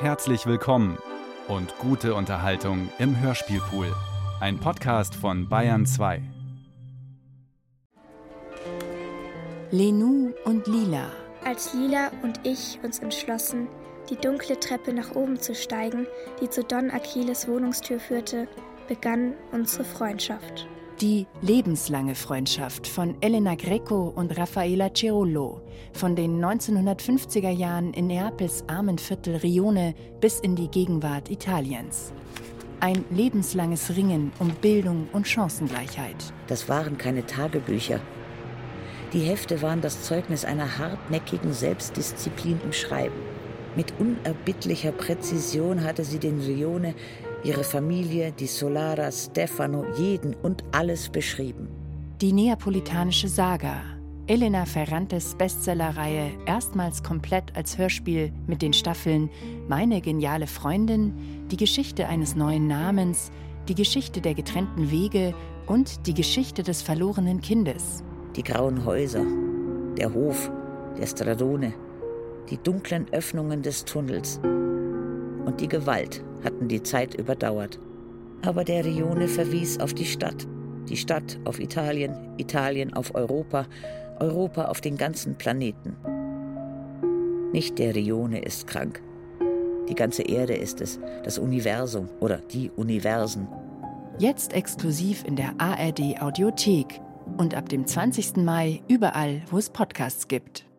Herzlich willkommen und gute Unterhaltung im Hörspielpool. Ein Podcast von Bayern 2. Lenou und Lila. Als Lila und ich uns entschlossen, die dunkle Treppe nach oben zu steigen, die zu Don Achilles Wohnungstür führte, begann unsere Freundschaft. Die lebenslange Freundschaft von Elena Greco und Raffaella Cerullo von den 1950er Jahren in Neapels armen Viertel Rione bis in die Gegenwart Italiens. Ein lebenslanges Ringen um Bildung und Chancengleichheit. Das waren keine Tagebücher. Die Hefte waren das Zeugnis einer hartnäckigen Selbstdisziplin im Schreiben. Mit unerbittlicher Präzision hatte sie den Rione ihre Familie, die Solara, Stefano, jeden und alles beschrieben. Die neapolitanische Saga. Elena Ferrantes Bestsellerreihe erstmals komplett als Hörspiel mit den Staffeln Meine geniale Freundin, die Geschichte eines neuen Namens, die Geschichte der getrennten Wege und die Geschichte des verlorenen Kindes. Die grauen Häuser, der Hof, der Stradone, die dunklen Öffnungen des Tunnels und die Gewalt hatten die Zeit überdauert. Aber der Rione verwies auf die Stadt, die Stadt auf Italien, Italien auf Europa, Europa auf den ganzen Planeten. Nicht der Rione ist krank. Die ganze Erde ist es, das Universum oder die Universen. Jetzt exklusiv in der ARD Audiothek und ab dem 20. Mai überall, wo es Podcasts gibt.